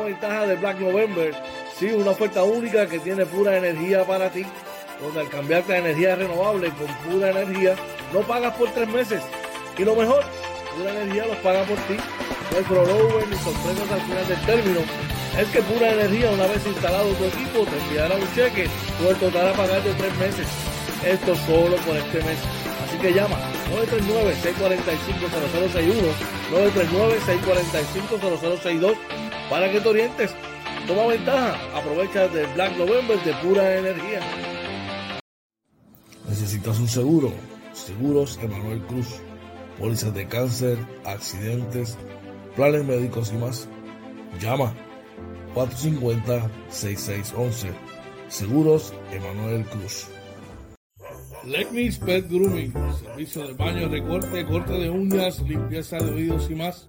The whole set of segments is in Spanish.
Ventaja de Black November. Sí, una oferta única que tiene pura energía para ti. Donde al cambiarte a energía renovable con pura energía, no pagas por tres meses. Y lo mejor, pura energía los paga por ti. No hay rollover ni sorpresas al final del término. Es que pura energía, una vez instalado tu equipo, te enviará un cheque por el total a pagar de tres meses. Esto solo por este mes. Así que llama 939-645-0061, 939-645-0062 para que te orientes. Toma ventaja, aprovecha del Black November de pura energía. ¿Necesitas un seguro? Seguros Emanuel Cruz. Pólizas de cáncer, accidentes, planes médicos y más. Llama 450-6611. Seguros Emanuel Cruz. Legnis Pet Grooming, servicio de baño, recorte, corte de uñas, limpieza de oídos y más.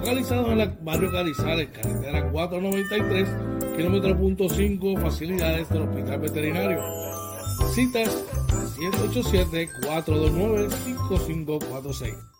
Localizado en el barrio Carizales, carretera 493, kilómetro punto 5, facilidades del Hospital Veterinario. Citas 787-429-5546.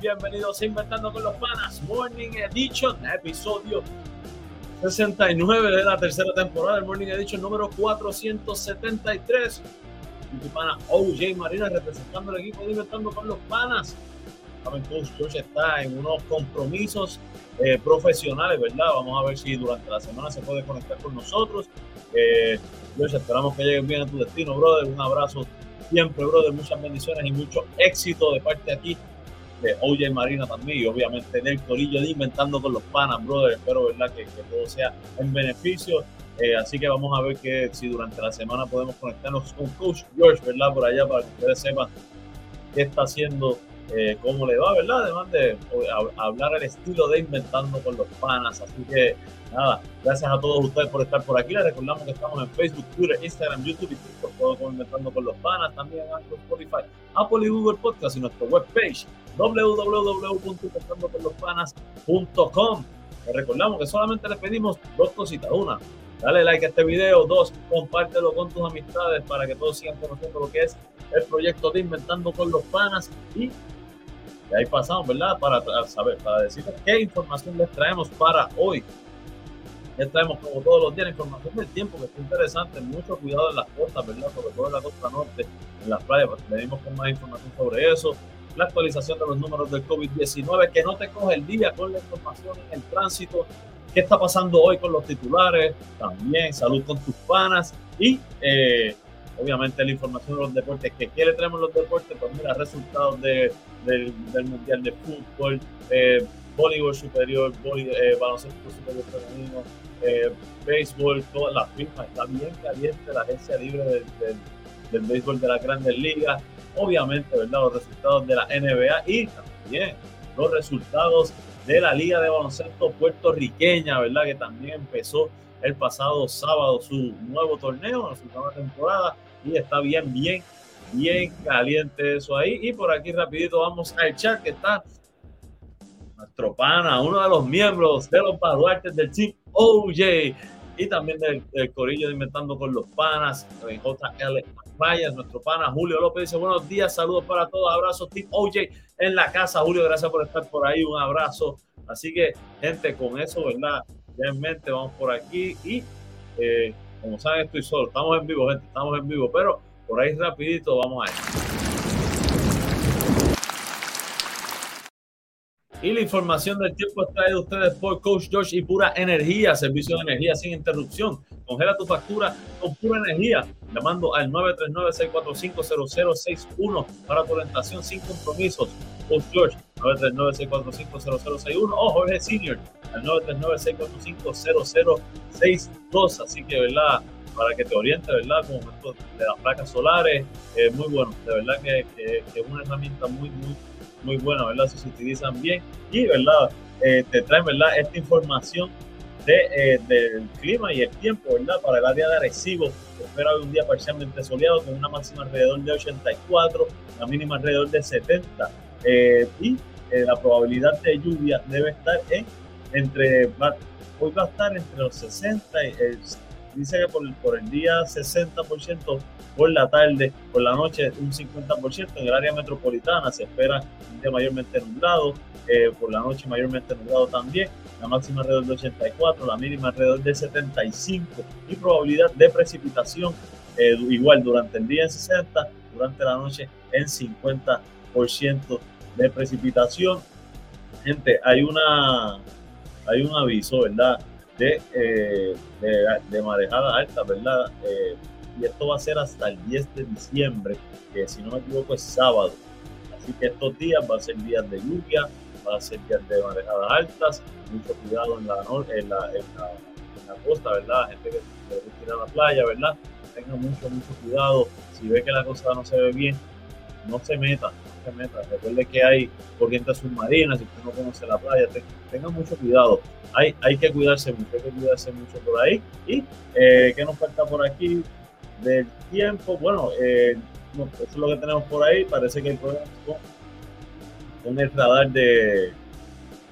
días, bienvenidos a Inventando con los Panas, Morning Edition, episodio 69 de la tercera temporada del Morning Edition número 473. Mi pana OJ Marina representando el equipo de Inventando con los Panas. Saben, Coach George está en unos compromisos eh, profesionales, ¿verdad? Vamos a ver si durante la semana se puede conectar con nosotros. Eh, George, esperamos que lleguen bien a tu destino, brother. Un abrazo siempre, brother. Muchas bendiciones y mucho éxito de parte aquí de OJ Marina también y obviamente del Corillo de Inventando con los Panas, brother. Espero, ¿verdad? Que, que todo sea en beneficio. Eh, así que vamos a ver que si durante la semana podemos conectarnos con Coach George, ¿verdad? Por allá para que ustedes sepan qué está haciendo, eh, cómo le va, ¿verdad? Además de eh, a- hablar el estilo de Inventando con los Panas. Así que nada, gracias a todos ustedes por estar por aquí. Les recordamos que estamos en Facebook, Twitter, Instagram, YouTube y TikTok, todo como Inventando con los Panas, también en Spotify, Apple y Google Podcast y nuestra webpage www.inventandoconlospanas.com. Les recordamos que solamente les pedimos dos cositas. Una, dale like a este video. Dos, compártelo con tus amistades para que todos sigan conociendo lo que es el proyecto de Inventando con los Panas. Y de ahí pasamos, ¿verdad? Para saber, para decirles qué información les traemos para hoy. Les traemos como todos los días la información del tiempo, que está interesante. Mucho cuidado en las costas, ¿verdad? Sobre todo en la costa norte, en las playas. Pues, venimos con más información sobre eso. La actualización de los números del COVID-19, que no te coge el día con la información en el tránsito. ¿Qué está pasando hoy con los titulares? También salud con tus panas. Y eh, obviamente la información de los deportes. ¿Qué quiere traemos los deportes? Pues mira, resultados de, del, del Mundial de Fútbol, eh, voleibol superior, eh, baloncesto superior femenino, eh, béisbol, todas las firmas. Está bien caliente la agencia libre del, del béisbol de las grandes ligas, obviamente, ¿verdad? Los resultados de la NBA y también los resultados de la Liga de Baloncesto puertorriqueña, ¿verdad? Que también empezó el pasado sábado su nuevo torneo, su nueva temporada y está bien, bien, bien caliente eso ahí. Y por aquí rapidito vamos al chat que está nuestro pana, uno de los miembros de los baluartes del Team OJ y también del, Corillo de Inventando con los Panas, JL Vaya, nuestro pana Julio López dice buenos días, saludos para todos, abrazos Team OJ en la casa. Julio, gracias por estar por ahí, un abrazo. Así que, gente, con eso, ¿verdad? Ya en mente, vamos por aquí y eh, como saben, estoy solo. Estamos en vivo, gente, estamos en vivo, pero por ahí rapidito vamos a ir. Y la información del tiempo es traída ustedes por Coach George y Pura Energía, servicio de energía sin interrupción. Congela tu factura con Pura Energía, llamando al 939-645-0061 para tu orientación sin compromisos. Coach George, 939-645-0061 o Jorge Senior, al 939-645-0062. Así que, ¿verdad? Para que te oriente, ¿verdad? Con esto de las placas solares, eh, muy bueno. De verdad que, que es una herramienta muy, muy muy buena, ¿verdad? Si se utilizan bien y, ¿verdad? Eh, te traen, ¿verdad? Esta información de, eh, del clima y el tiempo, ¿verdad? Para el área de Arecibo, espera un día parcialmente soleado con una máxima alrededor de 84, la mínima alrededor de 70 eh, y la probabilidad de lluvia debe estar en entre, hoy va a estar entre los 60 y dice que por, el día 60%, por la tarde, por la noche un 50%. En el área metropolitana se espera un día mayormente nublado, eh, por la noche mayormente nublado también. La máxima alrededor de 84, la mínima alrededor de 75 y probabilidad de precipitación eh, igual durante el día en 60, durante la noche en 50% de precipitación. Gente, hay una hay un aviso, ¿verdad? De, eh, de, marejada alta, ¿verdad? Eh, y esto va a ser hasta el 10 de diciembre, que si no me equivoco es sábado. Así que estos días va a ser días de lluvia, va a ser días de marejadas altas, mucho cuidado en la, en la, en la, costa, ¿verdad? Gente que quiere ir a la playa, ¿verdad? Tenga mucho, mucho cuidado. Si ve que la cosa no se ve bien, no se meta, se meta. Recuerde que hay corrientes submarinas, si usted no conoce la playa, tenga mucho cuidado hay, hay que cuidarse mucho, hay que cuidarse mucho por ahí. ¿Y eh, qué nos falta por aquí? Del tiempo, bueno, eh, eso es lo que tenemos por ahí. Parece que el problema con, el radar de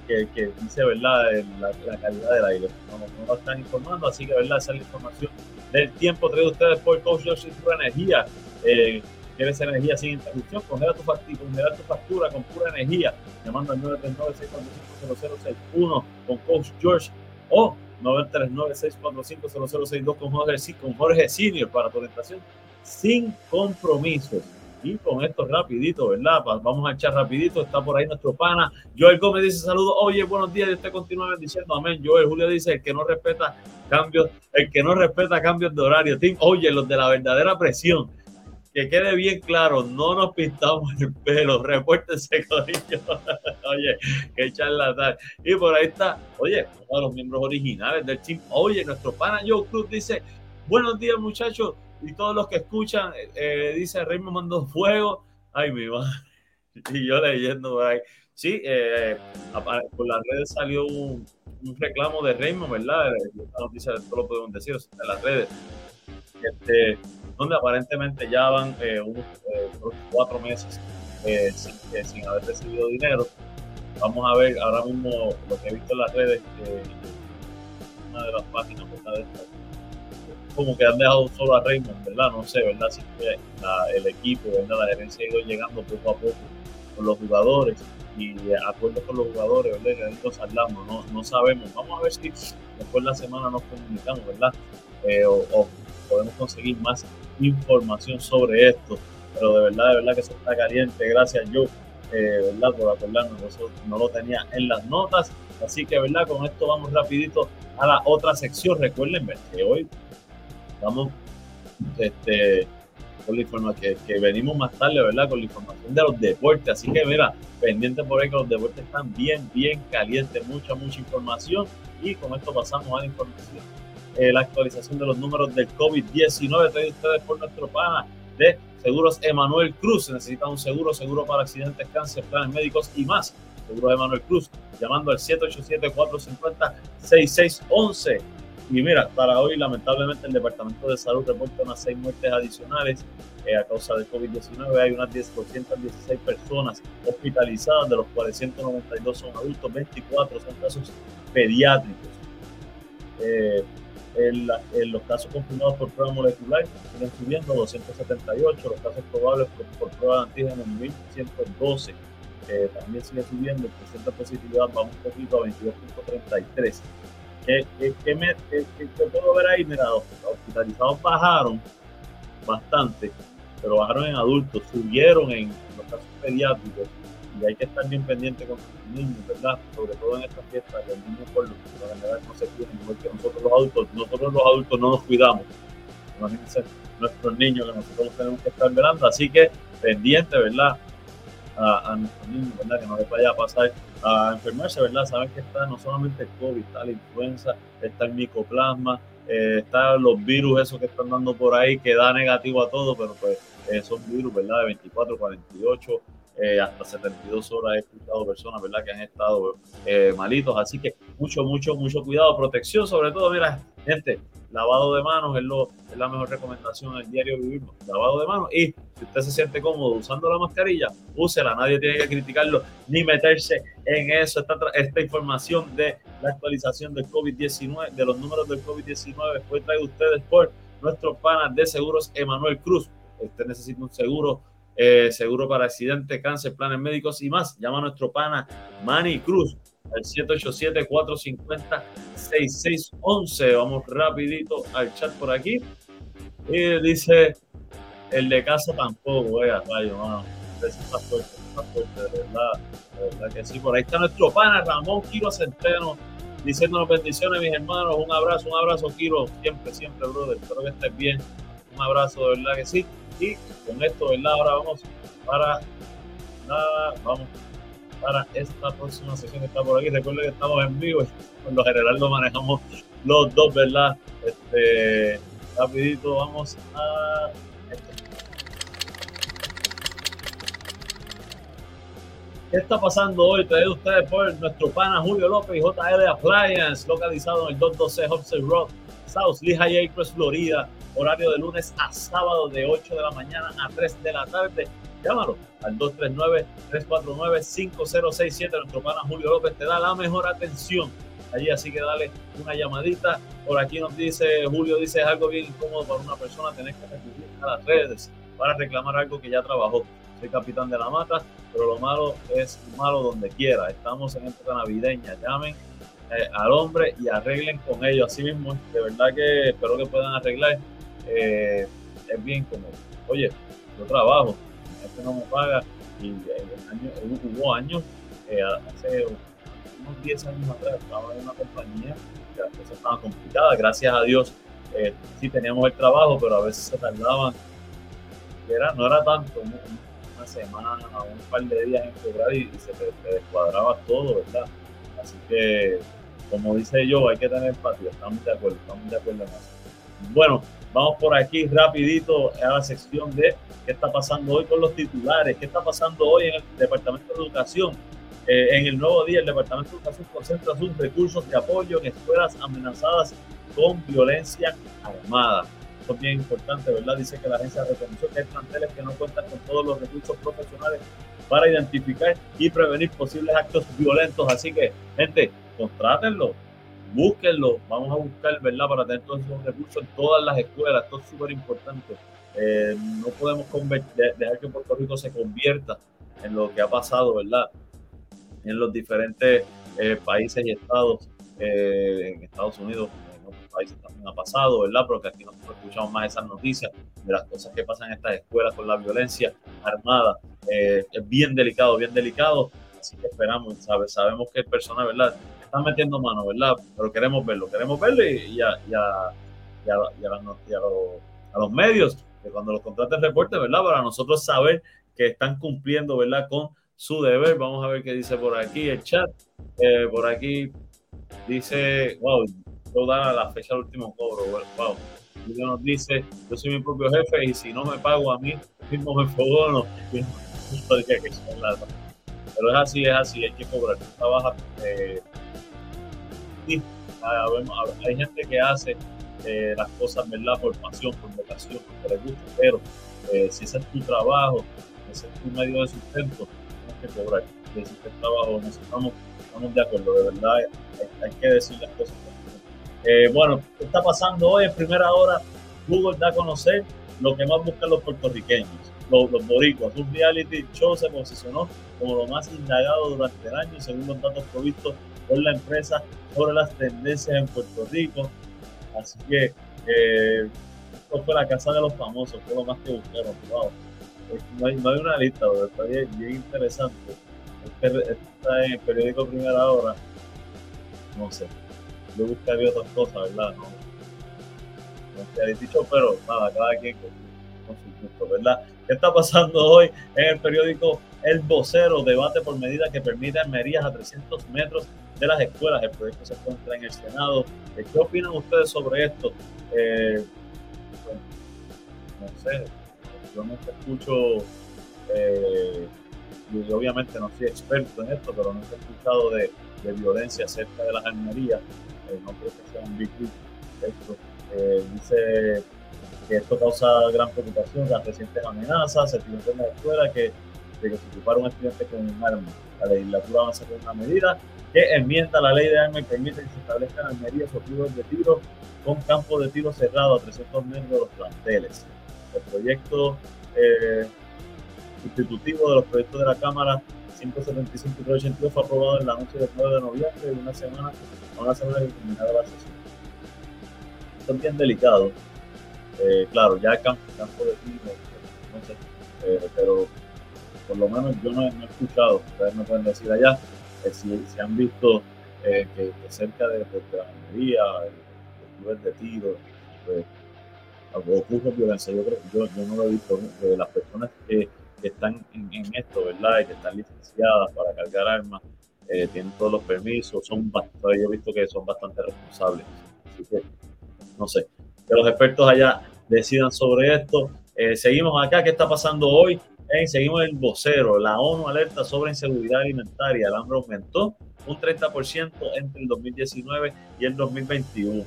que, que dice, ¿verdad?, la, la, calidad del aire. No, no, lo están informando, así que, ¿verdad?, esa es la información del tiempo traído ustedes por Coach Yoshi Energía. Eh, ¿Quieres energía sin interrupción? Congela tu, factura, congela tu factura con pura energía. Llamando al 939-645-0061 con Coach George o 939-645-0062 con Jorge, con Jorge Senior para tu orientación sin compromisos. Y con esto rapidito, ¿verdad? Vamos a echar rapidito. Está por ahí nuestro pana. Joel Gómez dice saludos. Oye, buenos días. Y usted continúa bendiciendo. Amén. Joel Julio dice el que no respeta cambios, el que no respeta cambios de horario. oye, los de la verdadera presión que quede bien claro, no nos pintamos el pelo, repórtense con ellos. oye, qué charlatán. Y por ahí está, oye, uno de los miembros originales del team. Oye, nuestro pana Joe Cruz dice, buenos días muchachos, y todos los que escuchan, eh, dice, Rey me mandó fuego. Ay, mi madre. Y yo leyendo por ahí. Sí, eh, por las redes salió un, reclamo de Raymond, ¿verdad? Esta noticia todo lo podemos decir en las redes. Este, donde aparentemente ya van eh, unos eh, cuatro meses eh, sin, haber recibido dinero. Vamos a ver ahora mismo lo que he visto en las redes, una de las páginas, ¿verdad? como que han dejado solo a Raymond, ¿verdad? No sé, ¿verdad? Si el equipo, ¿verdad? La gerencia ha ido llegando poco a poco con los jugadores y acuerdos con los jugadores, ¿verdad? Que nos hablamos, no, no sabemos. Vamos a ver si después de la semana nos comunicamos, ¿verdad? Podemos conseguir más información sobre esto. Pero de verdad, de verdad que eso está caliente. Gracias, yo, eh, ¿verdad? Por acordarnos, eso no lo tenía en las notas. Así que, ¿verdad? Con esto vamos rapidito a la otra sección. Recuerden que hoy vamos este, con la información que, venimos más tarde, ¿verdad? Con la información de los deportes. Así que, mira, pendiente por ahí que los deportes están bien, bien calientes. Mucha, mucha información. Y con esto pasamos a la información eh, la actualización de los números del COVID-19 traído ustedes por nuestro pana de Seguros Emanuel Cruz. Si necesita un seguro, seguro para accidentes, cáncer, planes médicos y más. Seguros Emanuel Cruz, llamando al 787-450-6611. Y mira, para hoy lamentablemente el Departamento de Salud reporta unas seis muertes adicionales eh, a causa de COVID-19. Hay unas 216 personas hospitalizadas, de los cuales 192 son adultos, 24 son casos pediátricos. Eh, los casos confirmados por prueba molecular siguen subiendo 278, los casos probables por, prueba de antígenos 1112 eh, también sigue subiendo, el de positividad va un poquito a 22.33. ¿Qué, puedo ver ahí? Mira, los hospitalizados bajaron bastante, pero bajaron en adultos, subieron en los casos pediátricos y hay que estar bien pendiente con los niños, ¿verdad? Sobre todo en estas fiestas, los niños por lo general no se cuidan, igual que nosotros los adultos, nosotros los adultos no nos cuidamos. Imagínense nuestros niños que nosotros tenemos que estar velando, así que pendiente, ¿verdad? A, nuestros niños, ¿verdad? Que no les vaya a pasar a enfermarse, ¿verdad? Saben que está no solamente el COVID, está la influenza, está el micoplasma, eh, están los virus esos que están dando por ahí que da negativo a todo, pero pues eh, son virus, ¿verdad? De 24, 48, eh, hasta 72 horas he escuchado personas, ¿verdad? Que han estado eh, malitos, así que mucho, mucho, mucho cuidado, protección sobre todo, mira, gente, lavado de manos es, lo, es la mejor recomendación del diario vivir, lavado de manos. Y si usted se siente cómodo usando la mascarilla, úsela, nadie tiene que criticarlo ni meterse en eso, esta, esta información de la actualización del COVID-19, de los números del COVID-19 fue traído ustedes por nuestros panas de seguros Emanuel Cruz, usted necesita un seguro eh, seguro para accidente, cáncer, planes médicos y más. Llama a nuestro pana Manny Cruz al 787-450-6611. Vamos rapidito al chat por aquí. Y dice, el de casa tampoco, vea, rayo, mano. Está fuerte, está fuerte, de verdad, de verdad que sí. Por ahí está nuestro pana Ramón Quiro Centeno diciéndonos bendiciones, mis hermanos. Un abrazo, un abrazo, Quiro. Siempre, siempre, brother. Espero que estés bien. Un abrazo, de verdad que sí. Y con esto, ¿verdad? Ahora vamos para nada, vamos para esta próxima sesión que está por aquí. Recuerden que estamos en vivo, por lo general lo manejamos los dos, ¿verdad? Este, rapidito, vamos a ¿Qué está pasando hoy? Traído ustedes por nuestro pana Julio López y JL Appliance, localizado en el 212 Hobson Road, South Lehigh Acres, Florida horario de lunes a sábado de 8 de la mañana a 3 de la tarde. Llámalo al 239-349-5067. Nuestro pana Julio López te da la mejor atención allí, así que dale una llamadita. Por aquí nos dice, Julio dice, es algo bien incómodo para una persona tener que recurrir a las redes para reclamar algo que ya trabajó. Soy capitán de la mata, pero lo malo es malo donde quiera. Estamos en época navideña. Llamen eh, al hombre y arreglen con ellos. Así mismo, de verdad que espero que puedan arreglar eh, es bien como, oye, yo trabajo, este no me paga, y eh, hubo años, eh, hace unos 10 años atrás, estaba en una compañía que las cosas estaban complicadas, gracias a Dios eh, sí teníamos el trabajo, pero a veces se tardaban, era, no era tanto, una semana, un par de días en cobrar y, se te, descuadraba todo, ¿verdad? Así que, como dice yo, hay que tener empatía, estamos de acuerdo, estamos de acuerdo en eso. Bueno, Vamos por aquí rapidito a la sección de qué está pasando hoy con los titulares, qué está pasando hoy en el Departamento de Educación. Eh, en el nuevo día, el Departamento de Educación concentra sus recursos de apoyo en escuelas amenazadas con violencia armada. Esto es bien importante, ¿verdad? Dice que la agencia reconoció que hay planteles que no cuentan con todos los recursos profesionales para identificar y prevenir posibles actos violentos. Así que, gente, contrátenlo, búsquenlo, vamos a buscar, ¿verdad? Para tener todos esos recursos en todas las escuelas, esto es súper importante. Eh, no podemos dejar que Puerto Rico se convierta en lo que ha pasado, ¿verdad? En los diferentes eh, países y estados, eh, en Estados Unidos, en otros países también ha pasado, ¿verdad? Porque aquí nosotros escuchamos más esas noticias de las cosas que pasan en estas escuelas con la violencia armada. es bien delicado, bien delicado. Así que esperamos, sabemos que el personal, ¿verdad? están metiendo mano, ¿verdad? Pero queremos verlo, queremos verlo y, a, los, medios, que cuando los contraten reporte, ¿verdad? Para nosotros saber que están cumpliendo, ¿verdad? Con su deber. Vamos a ver qué dice por aquí el chat. Eh, por aquí dice, wow, yo da la fecha del último cobro, wow. Julio nos dice, yo soy mi propio jefe y si no me pago a mí mismo me fogono. Pero es así, es así, hay que cobrar. Trabaja, eh, y, hay gente que hace eh, las cosas, ¿verdad? Por pasión, por vocación, porque les gusta, pero eh, si ese es tu trabajo, ese es tu medio de sustento, tienes que cobrar. Ese es el trabajo, necesitamos, estamos de acuerdo, de verdad, hay, que decir las cosas. Eh, bueno, ¿qué está pasando hoy? En primera hora, Google da a conocer lo que más buscan los puertorriqueños, los, los boricuas. Un reality show se posicionó como lo más indagado durante el año, según los datos provistos por la empresa sobre las tendencias en Puerto Rico. Así que eh, esto fue la casa de los famosos, fue lo más que buscaron. Wow. No hay, no hay una lista, pero está bien, interesante. Este, está en el periódico Primera Hora. No sé. Yo buscaría otras cosas, ¿verdad? No, no he dicho, pero nada, cada quien con, su gusto, ¿verdad? ¿Qué está pasando hoy en el periódico El Vocero? Debate por medida que permite armerías a 300 metros de las escuelas. El proyecto se encuentra en el Senado. Eh, ¿Qué opinan ustedes sobre esto? Eh, no sé, yo no escucho, eh, y obviamente no soy experto en esto, pero no he escuchado de, violencia cerca de las armerías. no creo que sea un big esto. dice que esto causa gran preocupación, las recientes amenazas, se tiene en la escuela que, de que se ocupara un estudiante con un arma. La legislatura avanza con una medida que enmienda la ley de armas y permite que se establezcan armerías o clubes de tiro con campo de tiro cerrado a 300 metros de los planteles. El proyecto eh, institutivo de los proyectos de la Cámara 575 y 382 fue aprobado en la noche del 9 de noviembre, de una semana una semana de terminada la sesión. Esto es bien delicado. Eh, claro, ya campo, campo de tiro, no eh, pero por lo menos yo no, he escuchado, ustedes me pueden decir allá, si, si, han visto eh, que, cerca de, la minería, clubes de tiro, pues, ocurre violencia. Yo, creo, yo, yo no lo he visto de las personas que, están en, esto, ¿verdad? Y que están licenciadas para cargar armas, eh, tienen todos los permisos, son bastante, yo he visto que son bastante responsables. Así que, no sé, que los expertos allá decidan sobre esto. Eh, seguimos acá, ¿qué está pasando hoy? seguimos el vocero. La ONU alerta sobre inseguridad alimentaria. El hambre aumentó un 30% entre el 2019 y el 2021.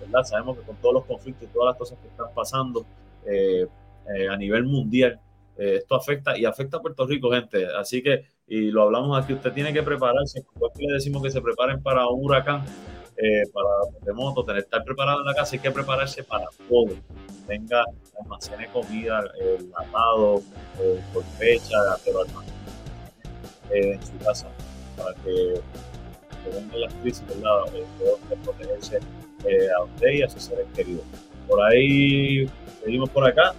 ¿verdad? Sabemos que con todos los conflictos y todas las cosas que están pasando eh, eh, a nivel mundial, eh, esto afecta y afecta a Puerto Rico, gente. Así que, y lo hablamos aquí, usted tiene que prepararse. que le decimos que se preparen para un huracán, para terremoto, tener estar preparado en la casa, hay que prepararse para todo tenga almacene comida, el lavado eh, por fecha, pero eh, en su casa para que vengan las crisis, ¿verdad? Eh, puedan protegerse eh, a usted y a sus seres queridos. Por ahí, seguimos por acá.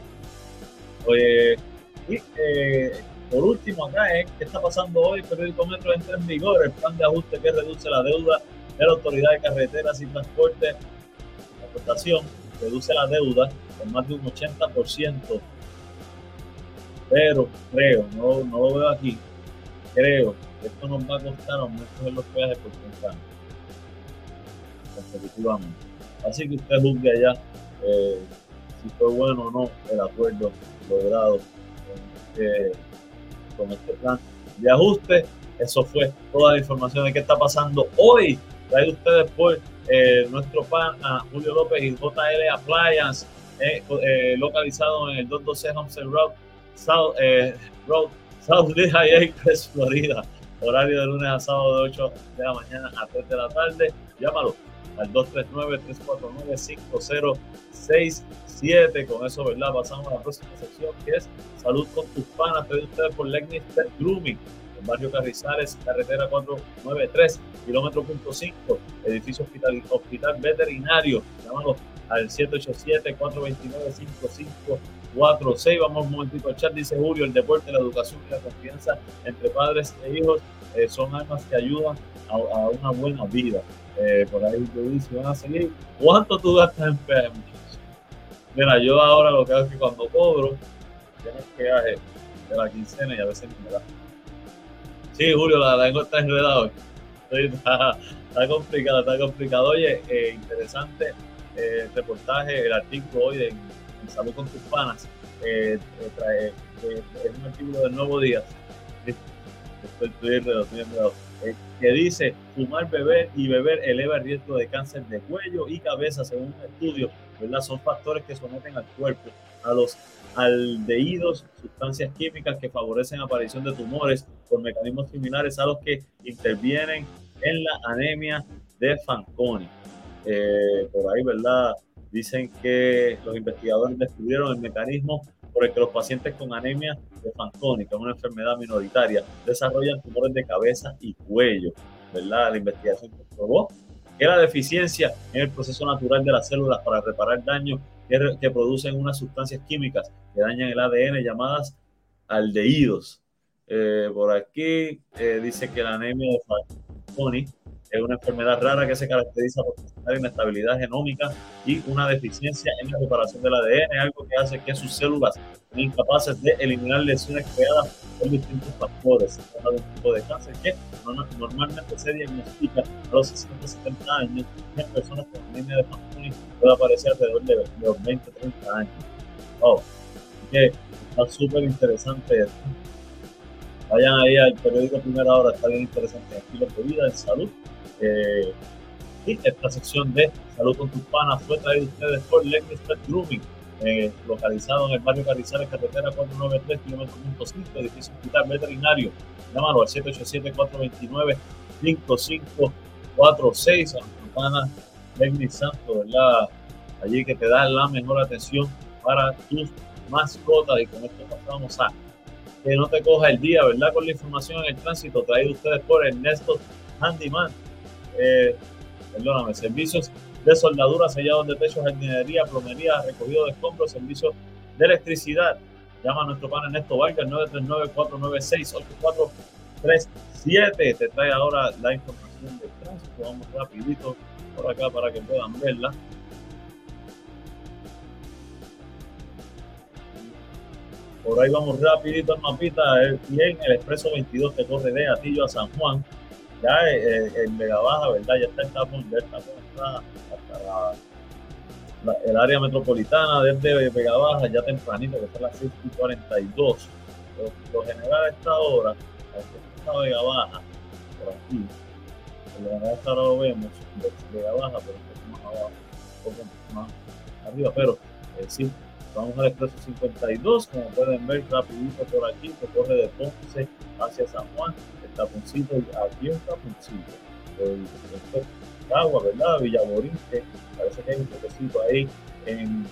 y eh, por último, acá es qué está pasando hoy. Periódico Metro entra en vigor el plan de ajuste que reduce la deuda de la Autoridad de Carreteras y Transporte. La aportación reduce la deuda en más de un 80%, pero creo, no, no lo veo aquí, creo que esto nos va a costar aumentos en los peajes por 30 años, consecutivamente. Así que usted juzgue allá eh, si fue bueno o no el acuerdo logrado con este, con este plan de ajuste. Eso fue toda la información de qué está pasando hoy. Trae ustedes por eh, nuestro pan a Julio López y JL Appliance eh, eh, localizado en el 212 Homestead Road, South, eh, Road, South Lehigh Acres, Florida. Horario de lunes a sábado de 8 de la mañana a 3 de la tarde. Llámalo al 239-349-5067. Con eso, ¿verdad? Pasamos a la próxima sección que es Salud con tus panas. Pide ustedes por Legnis Grooming Barrio Carrizales, carretera 493, kilómetro punto 5, edificio hospital, hospital veterinario. Llámalo al 787-429-5546. Vamos un momentito al chat, dice Julio, el deporte, la educación y la confianza entre padres e hijos eh, son armas que ayudan a, una buena vida. Eh, por ahí te dice, van a seguir. ¿Cuánto tú gastas en peaje, muchachos? Mira, yo ahora lo que hago es que cuando cobro, tienes peaje de la quincena y a veces me da. Sí, Julio, la tengo está enredada hoy. Está, complicado, está complicado. Oye, eh, interesante eh, reportaje, el artículo hoy en, Salud con tus panas, eh, trae, es un artículo del Nuevo Día, que dice fumar, beber y beber eleva el riesgo de cáncer de cuello y cabeza, según un estudio. Son factores que someten al cuerpo a los aldehídos, sustancias químicas que favorecen la aparición de tumores por mecanismos similares a los que intervienen en la anemia de Fanconi. Eh, por ahí, ¿verdad? Dicen que los investigadores descubrieron el mecanismo por el que los pacientes con anemia de Fanconi, que es una enfermedad minoritaria, desarrollan tumores de cabeza y cuello. ¿verdad? La investigación comprobó que la deficiencia en el proceso natural de las células para reparar daños que, producen unas sustancias químicas que dañan el ADN llamadas aldehídos. Eh, por aquí eh, dice que la anemia de Fanconi es una enfermedad rara que se caracteriza por presentar inestabilidad genómica y una deficiencia en la reparación del ADN, algo que hace que sus células sean incapaces de eliminar lesiones creadas por distintos factores. Es un tipo de cáncer que normalmente se diagnostica a los 60 70 años en personas con anemia de Fanconi puede aparecer alrededor de, los 20 30 años. Oh, que está súper interesante esto. Vayan ahí al periódico Primera Hora, está bien interesante. Estilos de vida, en salud eh, esta sección de Salud con tus panas fue traída ustedes por Lexington Grooming, eh, localizado en el barrio Carizales, carretera 493, kilómetro 5, edificio hospital veterinario. Llámalo al 787-429-5546 a nuestro pana Legnis Santo, ¿verdad? Allí que te da la mejor atención para tus mascotas. Y con esto pasamos a que no te coja el día, ¿verdad? Con la información en el tránsito traído ustedes por Ernesto Handyman eh, perdóname, servicios de soldadura, sellados de techos, jardinería, plomería, recogido de escombros, servicios de electricidad. Llama a nuestro pan Ernesto Vargas 939-496-8437. Te trae ahora la información del tránsito. Vamos rapidito por acá para que puedan verla. Por ahí vamos rapidito al mapita. Bien, el expreso 22 que corre de Atillo a San Juan ya eh, eh, en Vega Baja, ¿verdad? Ya está el tapón, ya está hasta el área metropolitana desde Vega Baja, ya tempranito, que a las 6 y 42. Lo, general a esta hora, está Vega Baja, por aquí, lo general esta hora lo vemos, Vega Baja, pero un poco más abajo, un poco más arriba, pero eh, sí, vamos al expreso 52, como pueden ver rapidito por aquí, que corre de Ponce hacia San Juan, taponcito, aquí un taponcito. El, el, agua, ¿verdad? Villamorín, parece que hay un toquecito ahí en,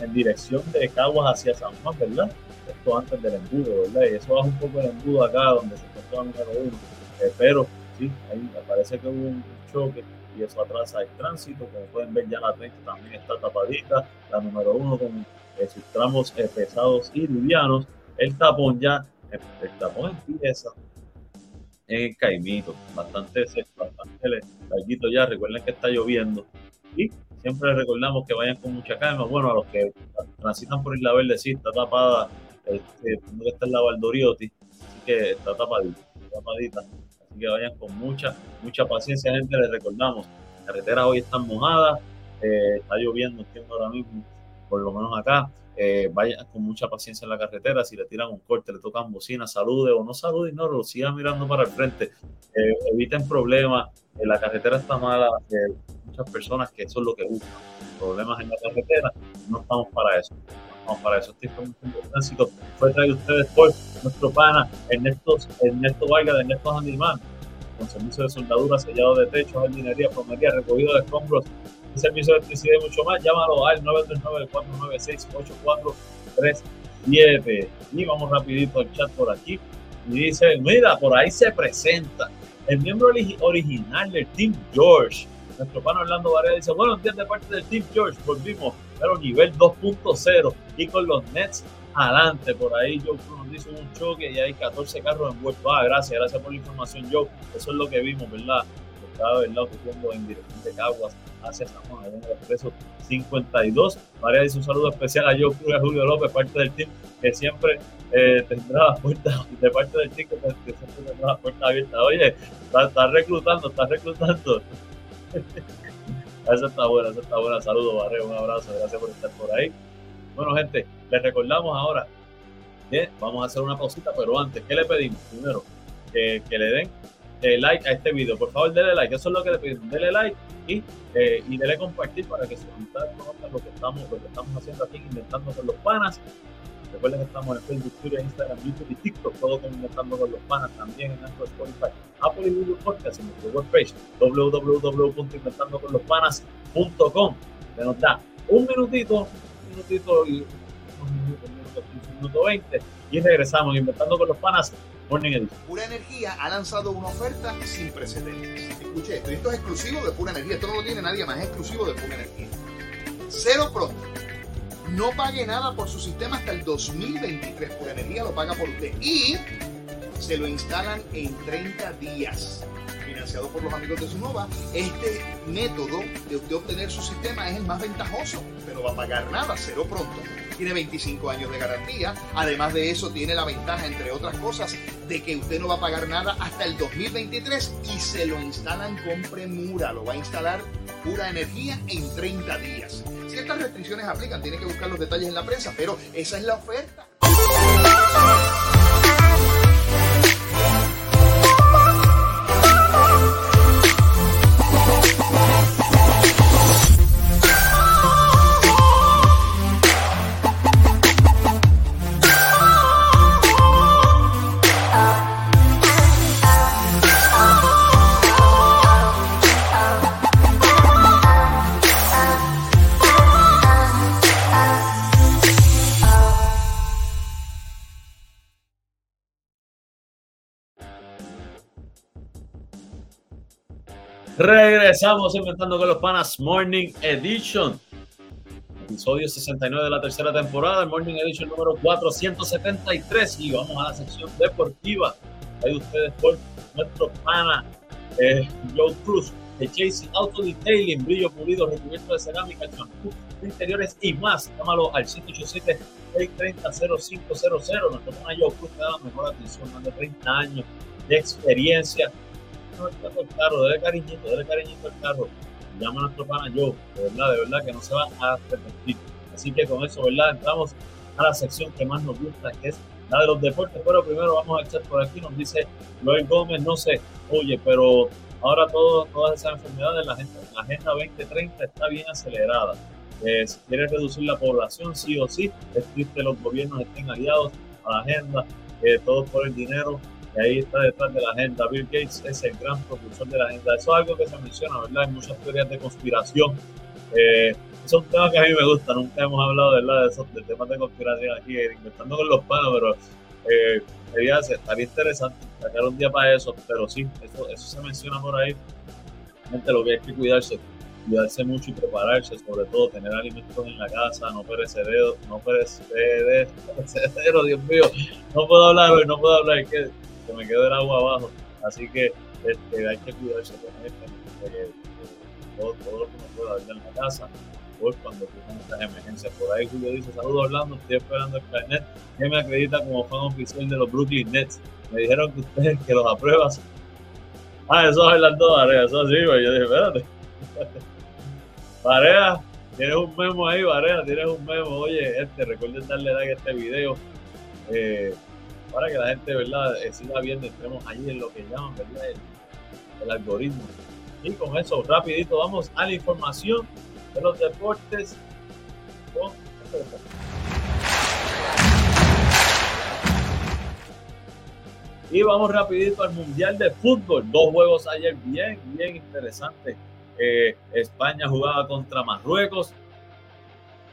en, dirección de Caguas hacia San Juan, ¿verdad? Esto antes del embudo, ¿verdad? Y eso baja un poco el embudo acá donde se encuentra el número uno. Eh, pero sí, ahí parece que hubo un choque y eso atrasa el tránsito. Como pueden ver, ya la 30 también está tapadita. La número uno con eh, sus tramos eh, pesados y livianos. El tapón ya, el tapón empieza en el Caimito. Bastante, bastante larguito ya. Recuerden que está lloviendo. Y siempre les recordamos que vayan con mucha calma. Bueno, a los que transitan por Isla Verde, sí, está tapada. Este, está en la Valdoriotti. Así que está tapadita. tapadita. Así que vayan con mucha, mucha paciencia, gente. Les recordamos, las carreteras hoy están mojadas. Eh, está lloviendo, entiendo ahora mismo, por lo menos acá eh, vaya con mucha paciencia en la carretera, si le tiran un corte, le tocan bocina, salude o no salude, no, lo sigan mirando para el frente, eh, eviten problemas, eh, la carretera está mala, muchas personas que eso es lo que buscan, problemas en la carretera, no estamos para eso. No estamos para eso. Este de tránsito fue traído ustedes por nuestro pana Ernesto, Ernesto Vargas de Ernesto Animal, con servicio de soldadura, sellado de techo, jardinería, plomería, recogido de escombros, servicio de electricidad y mucho más, llámalo al 939-496-8437. Y vamos rapidito al chat por aquí. Y dice, mira, por ahí se presenta el miembro original del Team George. Nuestro pan Orlando Varela dice, bueno, días parte del Team George, volvimos, pero nivel 2.0 y con los Nets adelante. Por ahí Joe nos dice un choque y hay 14 carros envueltos. Ah, gracias, gracias por la información, Joe. Eso es lo que vimos, ¿verdad? Estaba, ¿verdad? Ocurriendo en dirección de Caguas hacia San Juan, en el expreso 52. María dice un saludo especial a Joe Cruz y a Julio López, parte del team que siempre eh, tendrá las puertas, de parte del team que, siempre tendrá las puertas abiertas. Oye, está, reclutando, está reclutando. Esa está buena, esa está buena. Saludos, Barreo, un abrazo, gracias por estar por ahí. Bueno, gente, les recordamos ahora que vamos a hacer una pausita, pero antes, ¿qué le pedimos? Primero, que le den eh, like a este video. Por favor, denle like, eso es lo que le pedimos. Denle like y, eh, y compartir para que se conozcan lo que estamos, lo que estamos haciendo aquí, inventando con los panas. Recuerden que estamos en Facebook, Twitter, Instagram, YouTube y TikTok, todo con Inventando con los Panas, también en Android, Spotify, Apple y Google Podcast, en nuestro webpage www.inventandoconlospanas.com. Se nos da un minutito, un minutito y un minuto, un minuto, un minuto 20 y regresamos Inventando con los Panas Morning Edition. Pura Energía ha lanzado una oferta sin precedentes. Escuche esto, esto es exclusivo de Pura Energía, esto no lo tiene nadie más, es exclusivo de Pura Energía. Cero pronto no pague nada por su sistema hasta el 2023. Pura Energía lo paga por usted. Y se lo instalan en 30 días. Financiado por los amigos de Sunova, este método de obtener su sistema es el más ventajoso, pero va a pagar nada, cero pronto. Tiene 25 años de garantía. Además de eso, tiene la ventaja, entre otras cosas, de que usted no va a pagar nada hasta el 2023 y se lo instalan con premura. Lo va a instalar pura energía en 30 días. Ciertas restricciones aplican, tiene que buscar los detalles en la prensa, pero esa es la oferta. Regresamos inventando con los panas Morning Edition. Episodio 69 de la tercera temporada, el Morning Edition número 473. Y vamos a la sección deportiva. Ahí ustedes por nuestro pana eh, Joe Cruz de Chasing Auto Detailing, brillo pulido, recubierto de cerámica, champú, interiores y más. Llámalo al 787 630 0500 Nuestro pana Joe Cruz te da la mejor atención, más de 30 años de experiencia está el carro, dele cariñito, dele cariñito al carro. Llama a nuestro pana yo, de verdad, de verdad que no se va a arrepentir. Así que con eso, ¿verdad? Entramos a la sección que más nos gusta, que es la de los deportes. Pero primero vamos a echar por aquí, nos dice Joel Gómez, no sé, oye, pero ahora todo, todas esas enfermedades, la la agenda 2030 está bien acelerada. Eh, si quiere reducir la población, sí o sí, es triste que los gobiernos estén aliados a la agenda, eh, todo por el dinero, ahí está detrás de la agenda. Bill Gates es el gran propulsor de la agenda. Eso es algo que se menciona, ¿verdad? En muchas teorías de conspiración. Eh, son temas que a mí me gustan. Nunca hemos hablado, ¿verdad? De esos de temas de conspiración aquí, inventando con los panos, pero eh, estaría interesante sacar un día para eso. Pero sí, eso, eso se menciona por ahí. Gente, lo que hay que cuidarse cuidarse mucho y prepararse, sobre todo tener alimentos en la casa, no perecederos, no perecederos, Dios mío, no puedo hablar hoy, no puedo hablar, que que me quedo el agua abajo. Así que este, hay que cuidarse con esto, eh, todo, lo que uno pueda en la casa, pues cuando tengan estas emergencias. Por ahí Julio dice, saludos Orlando, estoy esperando el carnet, que me acredita como fan oficial de los Brooklyn Nets. Me dijeron que ustedes que los apruebas. Ah, eso es Orlando Varea, eso sí, yo dije, espérate. Varea, tienes un memo ahí, Varea, tienes un memo. Oye, este, recuerden darle like a este video. Eh, para que la gente, ¿verdad?, eh, siga viendo, entremos ahí en lo que llaman, ¿verdad?, el, algoritmo. Y con eso, rapidito, vamos a la información de los deportes Y vamos rapidito al Mundial de Fútbol. Dos juegos ayer bien, bien interesantes. Eh, España jugaba contra Marruecos.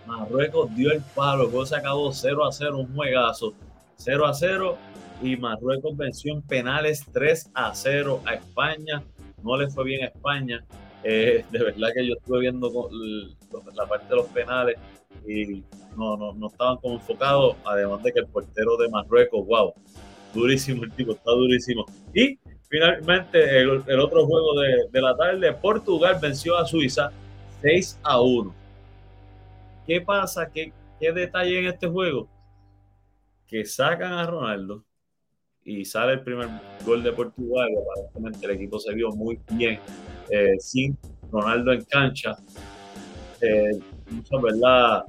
Marruecos dio el palo, el juego se acabó 0 a 0, un juegazo. 0 a 0 y Marruecos venció en penales 3 a 0 a España. No le fue bien a España. Eh, de verdad que yo estuve viendo la parte de los penales y no, no, no estaban como enfocados. Además de que el portero de Marruecos, wow, durísimo el tipo, está durísimo. Y finalmente el, otro juego de, de, la tarde, Portugal venció a Suiza 6 a 1. ¿Qué pasa? ¿Qué, qué detalle en este juego? Que sacan a Ronaldo y sale el primer gol de Portugal, aparentemente el equipo se vio muy bien, eh, sin Ronaldo en cancha. Eh, mucha verdad,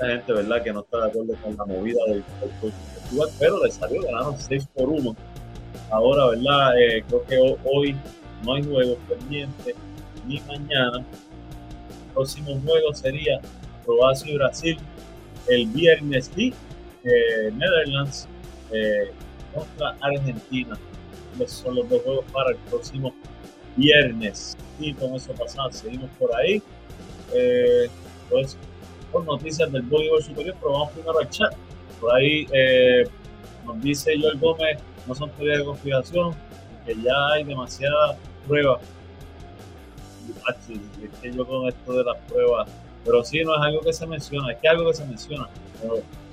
la gente verdad que no está de acuerdo con la movida del, del pero le salió, ganaron 6 por 1. Ahora, ¿verdad? Eh, creo que hoy no hay juegos pendientes, ni mañana. El próximo juego sería Croacia y Brasil el viernes y eh, Netherlands eh, contra Argentina. Esos son los dos juegos para el próximo viernes. Y con eso pasamos, seguimos por ahí. Eh, pues, por noticias del voleibol superior, pero vamos primero al chat. Por ahí eh, nos dice Joel Gómez, no son teorías de conspiración, que ya hay demasiadas pruebas. Es que yo con esto de las pruebas, pero sí, no es algo que se menciona, es que algo que se menciona.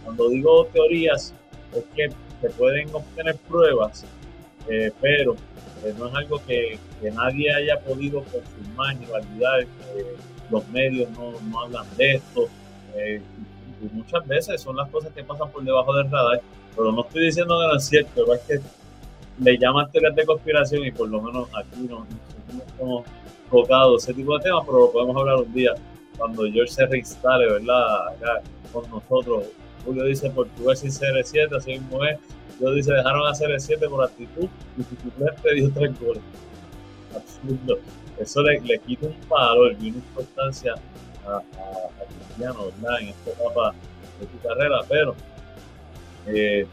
Cuando digo teorías, es que se pueden obtener pruebas, eh, pero eh, no es algo que, nadie haya podido confirmar ni validar. los medios no, no, hablan de esto. Eh, y muchas veces son las cosas que pasan por debajo del radar, pero no estoy diciendo que no es cierto, es que le llaman teorías de conspiración y por lo menos aquí no, no hemos tocado ese tipo de temas, pero lo podemos hablar un día cuando George se reinstale, ¿verdad? Acá con nosotros. Julio dice Portugal sin CR7, así mismo es. Yo dice dejaron a CR7 por actitud y su suplente dio tres goles. Absurdo. Eso le, le quita un valor y una importancia a, a, a Cristiano, ¿verdad? En esta etapa de su carrera, pero eh,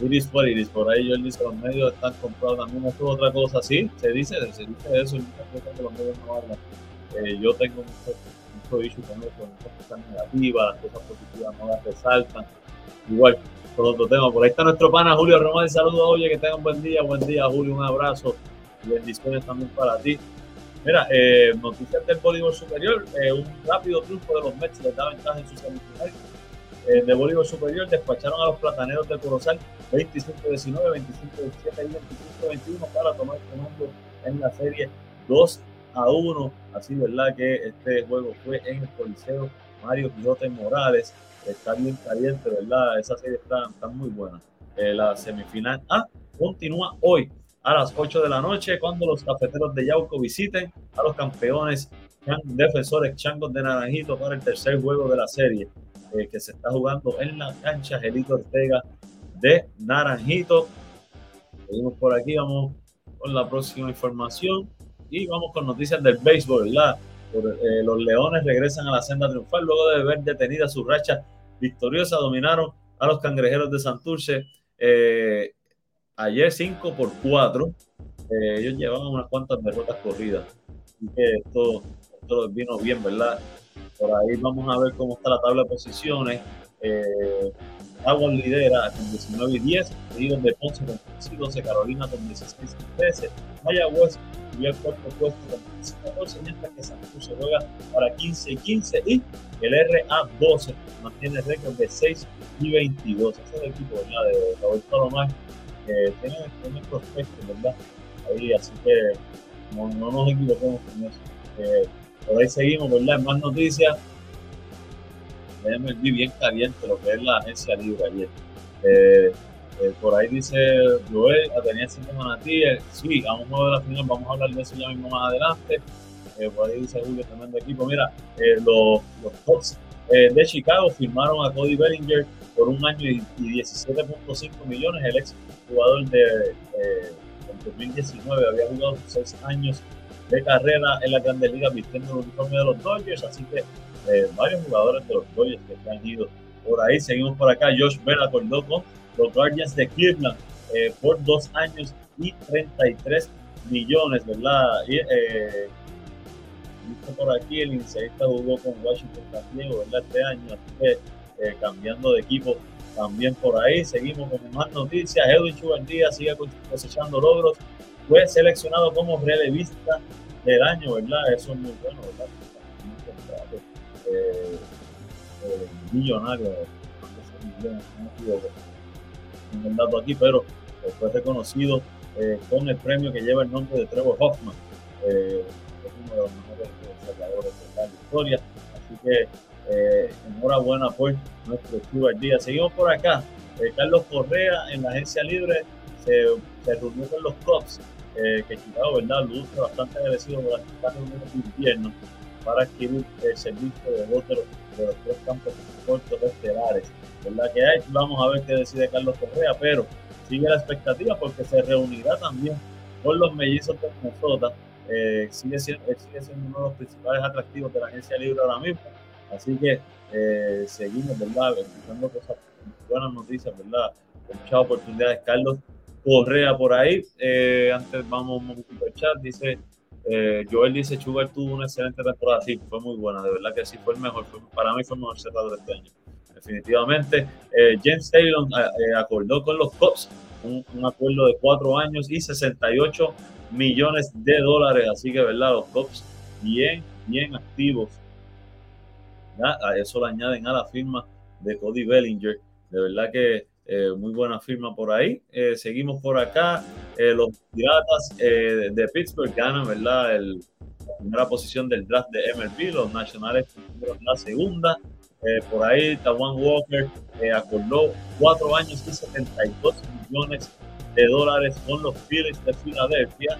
Iris por Iris, por ahí yo dice los medios están comprados también, esto es otra cosa, sí, se dice, se dice eso, y muchas cosas que los medios no hablan. Eh, yo tengo mucho, mucho issue con eso, cosas negativas, las cosas positivas no las resaltan. Igual, por otro tema, por ahí está nuestro pana Julio Román, saludos, oye, que tengan un buen día, buen día Julio, un abrazo y bendiciones también para ti. Mira, eh, noticias del voleibol superior, eh, un rápido triunfo de los Mets les da ventaja en su semifinal eh, de voleibol superior, despacharon a los plataneros de Corozal 25-19, 25-17 y 25-21 para tomar el comando en la serie 2 a 1. Así, ¿verdad? Que este juego fue en el Coliseo Mario Quijote Morales. Está bien caliente, ¿verdad? Esa serie está, está muy buena. Eh, la semifinal A continúa hoy a las 8 de la noche cuando los cafeteros de Yauco visiten a los campeones defensores Changos de Naranjito para el tercer juego de la serie eh, que se está jugando en la cancha Gelito Ortega de Naranjito. Seguimos por aquí, vamos con la próxima información y vamos con noticias del béisbol, ¿verdad? Eh, los Leones regresan a la senda triunfal luego de ver detenida su racha victoriosa, dominaron a los cangrejeros de Santurce eh, ayer 5 por 4. Eh, ellos llevaban unas cuantas derrotas corridas. Así que esto, esto vino bien, ¿verdad? Por ahí vamos a ver cómo está la tabla de posiciones. Aguas lidera con 19 y 10, seguidos de Ponce con 15 y 12, Carolina con 16 y 13, Mayagüez subió el cuarto puesto con 15 y 14, mientras que San Cruz se juega para 15 y 15 y el RA12 mantiene récord de 6 y 22. Ese es el equipo ¿verdad? de Roberto Lomar que tiene, tiene prospectos, ¿verdad? Ahí, así que no, no nos equivoquemos con eso. Eh, por ahí seguimos, ¿verdad? Más noticias vi bien caliente lo que es la agencia libre ayer. Eh, eh, por ahí dice Joel, tenía cinco manatíes. Sí, a ver la final, vamos a hablar de eso ya mismo más adelante. Eh, por ahí dice Julio, tremendo equipo. Mira, los, los Tops de Chicago firmaron a Cody Bellinger por un año y, 17.5 millones. El ex jugador de 2019 había jugado seis años de carrera en la Grandes Ligas vistiendo el uniforme de los Dodgers, así que eh, varios jugadores de los Dodgers que han ido por ahí. Seguimos por acá. Josh Bell acordó con los Guardians de Cleveland eh, por dos años y 33 millones, ¿verdad? Y, eh, por aquí el inicialista jugó con Washington también, ¿verdad? Este año, así que eh, cambiando de equipo también por ahí. Seguimos con más noticias. Edwin Chubandía sigue cosechando logros. Fue seleccionado como relevista del año, ¿verdad? Eso es muy bueno, ¿verdad? Eh, eh, millonario, no el dato aquí, pero fue reconocido eh, con el premio que lleva el nombre de Trevor Hoffman, eh, es uno de los mejores salvadores de la historia. Así que eh, enhorabuena por nuestro al día. Seguimos por acá. Carlos Correa en la agencia libre se, reunió con los Cubs, eh, que Chicago, ¿verdad? Luce bastante agradecido por las de invierno para adquirir el servicio de dos de los, de los tres campos cortos estelares. ¿Verdad? Que hay, vamos a ver qué decide Carlos Correa, pero sigue la expectativa porque se reunirá también con los mellizos de Minnesota. Eh, sigue, siendo, sigue siendo uno de los principales atractivos de la agencia libre ahora mismo. Así que eh, seguimos, ¿verdad? Escuchando cosas, buenas noticias, ¿verdad? Muchas oportunidades. Carlos Correa por ahí. Eh, antes vamos un poquito al chat. Dice eh, Joel dice Sugar tuvo una excelente temporada. Sí, fue muy buena, de verdad que sí, fue el mejor. Para mí fue el mejor cerrado este año. Definitivamente. Eh, James Taylor eh, acordó con los Cubs un, acuerdo de cuatro años y 68 millones de dólares. Así que, ¿verdad? Los Cubs bien, bien activos. A eso le añaden a la firma de Cody Bellinger. De verdad que eh, muy buena firma por ahí. Eh, seguimos por acá. Eh, los Piratas de Pittsburgh ganan, ¿verdad? El, la primera posición del draft de MLB. Los Nacionales la segunda. por ahí, Tawan Walker acordó cuatro años y 72 millones de dólares con los Phillies de Filadelfia.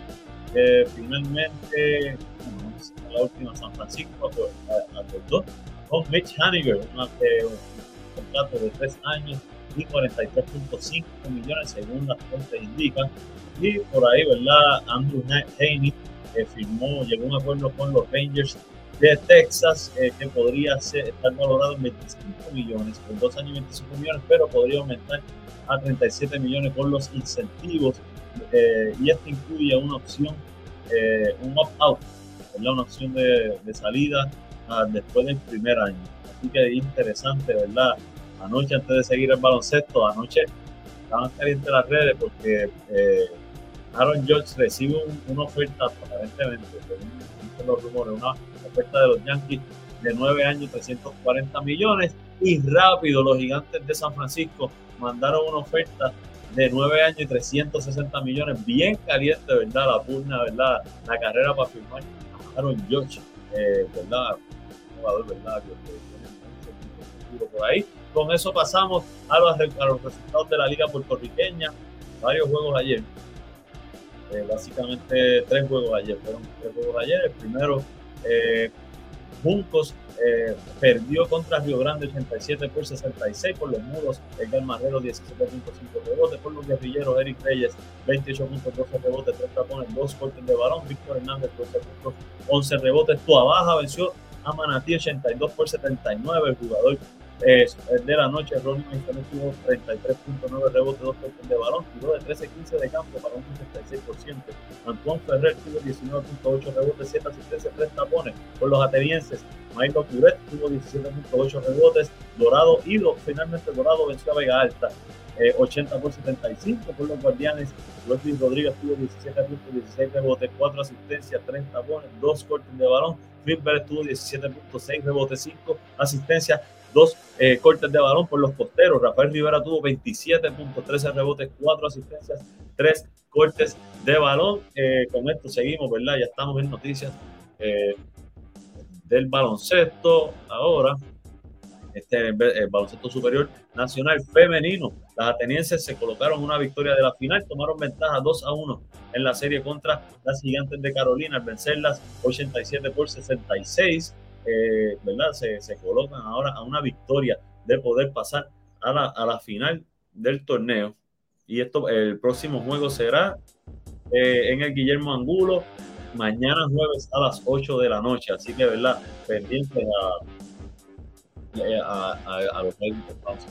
finalmente, la última San Francisco acordó con Mitch Haniger, un contrato de tres años y 43.5 millones según las fuentes indican. Y por ahí, ¿verdad? Andrew Haney eh, firmó, llegó a un acuerdo con los Rangers de Texas eh, que podría ser, estar valorado en 25 millones, por dos años 25 millones, pero podría aumentar a 37 millones por los incentivos. Eh, y esto incluye una opción, eh, un opt-out, una opción de, de salida uh, después del primer año. Así que interesante, ¿verdad? Anoche antes de seguir el baloncesto, anoche estaban calientes las redes porque eh, Aaron George recibe un, una oferta, aparentemente, según los rumores, una oferta de los Yankees de 9 años, 340 millones, y rápido los gigantes de San Francisco mandaron una oferta de 9 años y 360 millones, bien caliente, ¿verdad? La pugna, ¿verdad? La carrera para firmar a Aaron George, eh, ¿verdad? Un jugador, ¿verdad? Que, por ahí. Con eso pasamos a los, a los resultados de la Liga Puertorriqueña. Varios juegos ayer. Eh, básicamente tres juegos ayer. Fueron tres juegos ayer. El primero, eh, Juncos eh, perdió contra Río Grande 87 por 66 por los muros. Edgar Marrero 17.5 rebotes por los guerrilleros. Eric Reyes 28.12 rebotes, 3 tapones, 2 cortes de balón. Víctor Hernández 12.11 rebotes. Tua Baja venció a Manatí 82 por 79. El jugador de la noche, Ronnie Mason tuvo 33.9 rebotes, 2 toques de balón, tiró de 13-15 de campo para un 66%. Antoine Ferrer tuvo 19.8 rebotes, 7 asistencias, 3 tapones por los atenienses. Michael Curet tuvo 17.8 rebotes, Dorado y finalmente Dorado venció a Vega Alta. Eh, 80 por 75 por los guardianes. Luis Rodríguez tuvo 17.16 rebotes, 4 asistencias, 3 tapones, 2 cortes de balón. Flipper tuvo 17.6 rebotes, 5 asistencias, dos eh, cortes de balón por los costeros. Rafael Rivera tuvo 27.13 rebotes, 4 asistencias, 3 cortes de balón. Eh, con esto seguimos, ¿verdad? Ya estamos en noticias eh, del baloncesto ahora. Este el baloncesto superior nacional femenino. Las atenienses se colocaron una victoria de la final, tomaron ventaja 2 a 1 en la serie contra las gigantes de Carolina al vencerlas 87 por 66 eh, ¿verdad? Se, se, colocan ahora a una victoria de poder pasar a la, a la final del torneo. Y esto, el próximo juego será eh, en el Guillermo Angulo, mañana jueves a las 8 de la noche. Así que, ¿verdad? Pendientes a, a, a, a los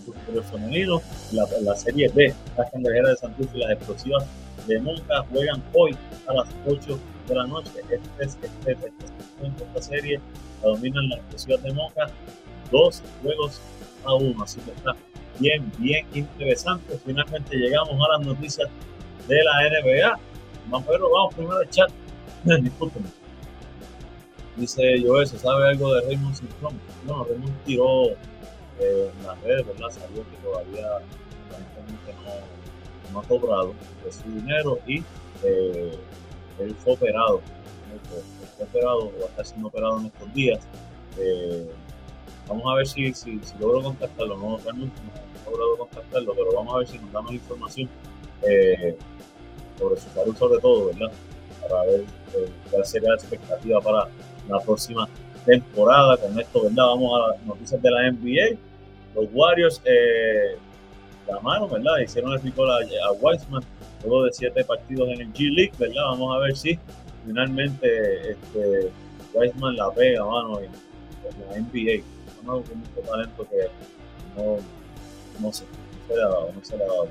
superior femenino, la, la serie B, las cangrejeras de Santurce y las explosivas de Monca juegan hoy a las 8 de la noche. Este es este, este, este, esta serie la dominan las explosivas de Monca, dos juegos a uno. Así que está bien, bien interesante. Finalmente llegamos a las noticias de la NBA. Vamos, pero vamos primero al chat. Discúlpenme. Dice Joel, ¿se sabe algo de Raymond Simpson? No, Raymond tiró eh, en las redes, ¿verdad? Salió que todavía no, no ha cobrado de su dinero y eh, él fue operado. Fue operado o estar siendo operado en estos días. Eh, vamos a ver si, si, si, logro contactarlo. No, realmente no he logrado contactarlo, pero vamos a ver si nos da más información eh, sobre su salud sobre todo, ¿verdad? Para ver eh, cuál sería la expectativa para la próxima temporada. Con esto, ¿verdad? Vamos a las noticias de la NBA. Los Warriors eh, mano ¿verdad? Hicieron el pico a, a luego de siete partidos en el G League, ¿verdad? Vamos a ver si finalmente este, Weissman la pega, mano, en, la NBA. con mucho talento que no, no sé, no se le ha dado, no se le ha dado.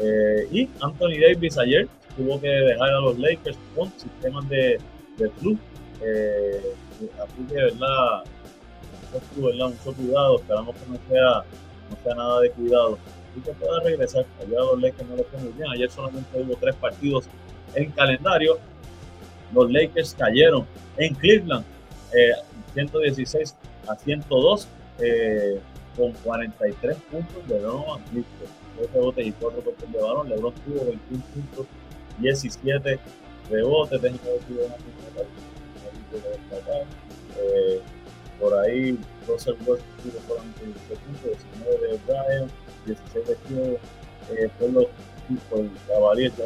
Eh, y Anthony Davis ayer tuvo que dejar a los Lakers con sistemas de, de flu. Eh, así que, ¿verdad? ¿verdad? Mucho cuidado, esperamos que no sea, no sea nada de cuidado y que pueda regresar. Ayer a los Lakers no le fue muy bien. Ayer solamente hubo tres partidos en calendario. Los Lakers cayeron en Cleveland, 116 eh, a 102, eh, con 43 puntos de Donovan Mitchell. 2 rebotes y 4 puntos de balón. LeBron tuvo 21 puntos, 17 rebotes. Tengo eh, por ahí, Russell Westbrook tuvo 47 puntos, 19 de Brian, 16 de Hugh, eh, por los por Cavalier, ya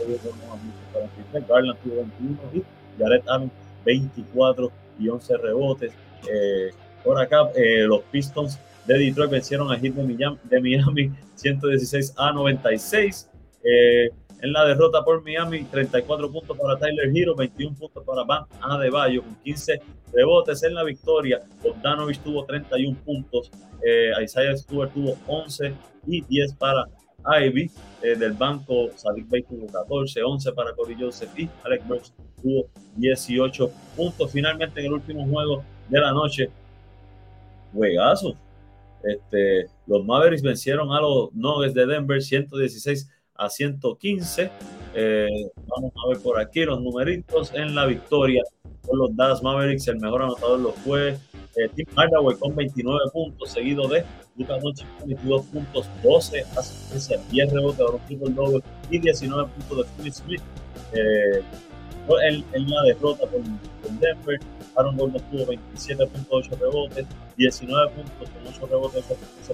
para 43, Garland tuvo 21 y Jared Allen 24 y 11 rebotes. Eh, por acá, eh, los Pistons de Detroit vencieron a Heat de Miami, de Miami 116 a 96. Eh, en la derrota por Miami, 34 puntos para Tyler Hero, 21 puntos para Van Adebayo, con 15 rebotes en la victoria. Bogdanovich tuvo 31 puntos, eh, Isaiah Stewart tuvo 11 y 10 para Ivy. Eh, del banco, Sadiq Bey tuvo 14, 11 para Corey Joseph y Alex Brooks tuvo 18 puntos. Finalmente, en el último juego de la noche, juegazo. Este, los Mavericks vencieron a los Nuggets de Denver 116 a 115. Eh, vamos a ver por aquí los numeritos en la victoria por los Dallas Mavericks. El mejor anotador lo fue eh, Tim Hardaway con 29 puntos, seguido de Lucas Doncic con 22 puntos, 12 asistencias, 10 rebotes, un triple doble y 19 puntos de Philip Smith. Eh, en, en, la derrota con, Denver, Aaron Gordon tuvo 27.8 rebotes, 19 puntos con 8 rebotes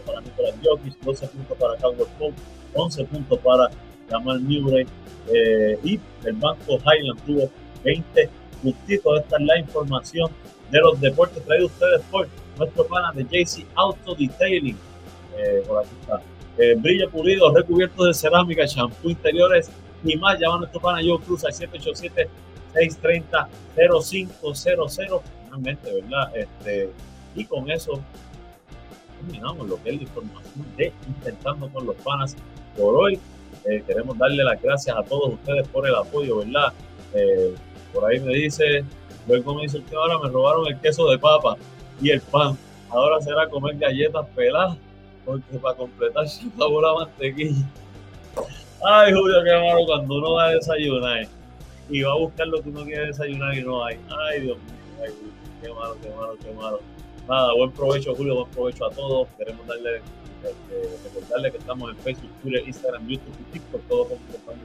para Nicolas Jokic, 12 puntos para Caldwell Pope, 11 puntos para Jamal Murray eh, y el banco Highland tuvo 20 puntitos. Esta es la información de los deportes traídos ustedes por nuestro pana de JC Auto Detailing. Eh, por aquí está. Eh, brillo pulido, recubierto de cerámica, champú interiores y más. Llama a nuestro pana Joe Cruz al 787-630-0500. Finalmente, ¿verdad? Este, y con eso terminamos lo que es la información de Intentando con los Panas por hoy. Eh, queremos darle las gracias a todos ustedes por el apoyo, ¿verdad? Eh, por ahí me dice, luego me dice usted, ahora me robaron el queso de papa y el pan. Ahora será comer galletas peladas, porque para completar su sabor a mantequilla. Ay, Julio, qué malo cuando uno va a desayunar y va a buscar lo que uno quiere desayunar y no hay. Ay, Dios mío, ay, qué malo, qué malo, qué malo. Nada, buen provecho, Julio, buen provecho a todos. Queremos darle este, recordarle que estamos en Facebook, Twitter, Instagram, YouTube y TikTok, todo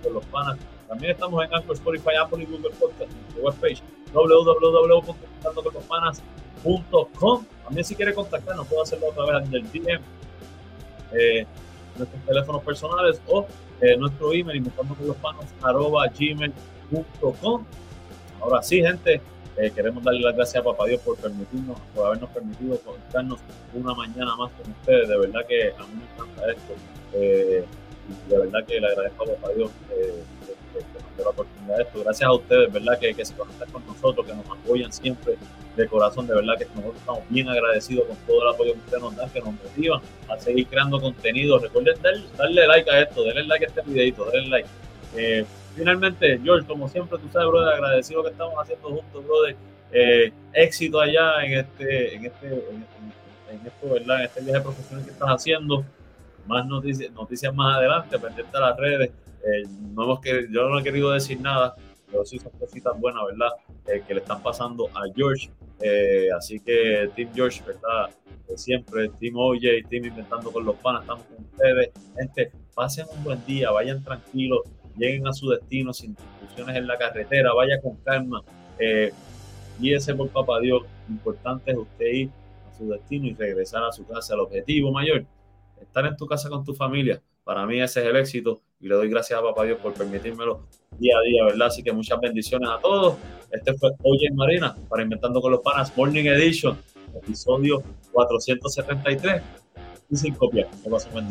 con los panas. También estamos en Anchor, Spotify, Apple y Google Podcast, nuestra webpage www.contactandocolopanas.com. También si quiere contactarnos, puede hacerlo a través del DM, eh, nuestros teléfonos personales o eh, nuestro email, gmail.com. Ahora sí, gente, eh, queremos darle las gracias a Papá Dios por permitirnos, por habernos permitido conectarnos una mañana más con ustedes. De verdad que a mí me encanta esto. De verdad que le agradezco a Papá Dios que, la oportunidad de esto. Gracias a ustedes, verdad, que, que se conectan con nosotros, que nos apoyan siempre de corazón. De verdad que nosotros estamos bien agradecidos con todo el apoyo que ustedes nos dan, que nos motivan a seguir creando contenido. Recuerden darle, like a esto, denle like a este videito, denle like. Eh, finalmente, George, como siempre, tú sabes, brother, agradecido que estamos haciendo juntos, brother. Eh, éxito allá en este, en este, en, esto, ¿verdad? En este viaje profesional que estás haciendo. Más noticias, noticias más adelante, pendiente a las redes. Eh, no hemos que, yo no he querido decir nada, pero sí son cositas buenas, ¿verdad? Eh, que le están pasando a George. así que Team George, ¿verdad? siempre, Team OJ, Team Inventando con los Panas, estamos con ustedes. Gente, pasen un buen día, vayan tranquilos, lleguen a su destino sin discusiones en la carretera, vaya con calma, eh, guíese por papá Dios. Lo importante es usted ir a su destino y regresar a su casa. El objetivo mayor, estar en tu casa con tu familia. Para mí ese es el éxito y le doy gracias a Papá Dios por permitírmelo día a día, ¿verdad? Así que muchas bendiciones a todos. Este fue Oye Marina para Inventando con los Panas Morning Edition, episodio 473 y sin copiar. Que pasen buen.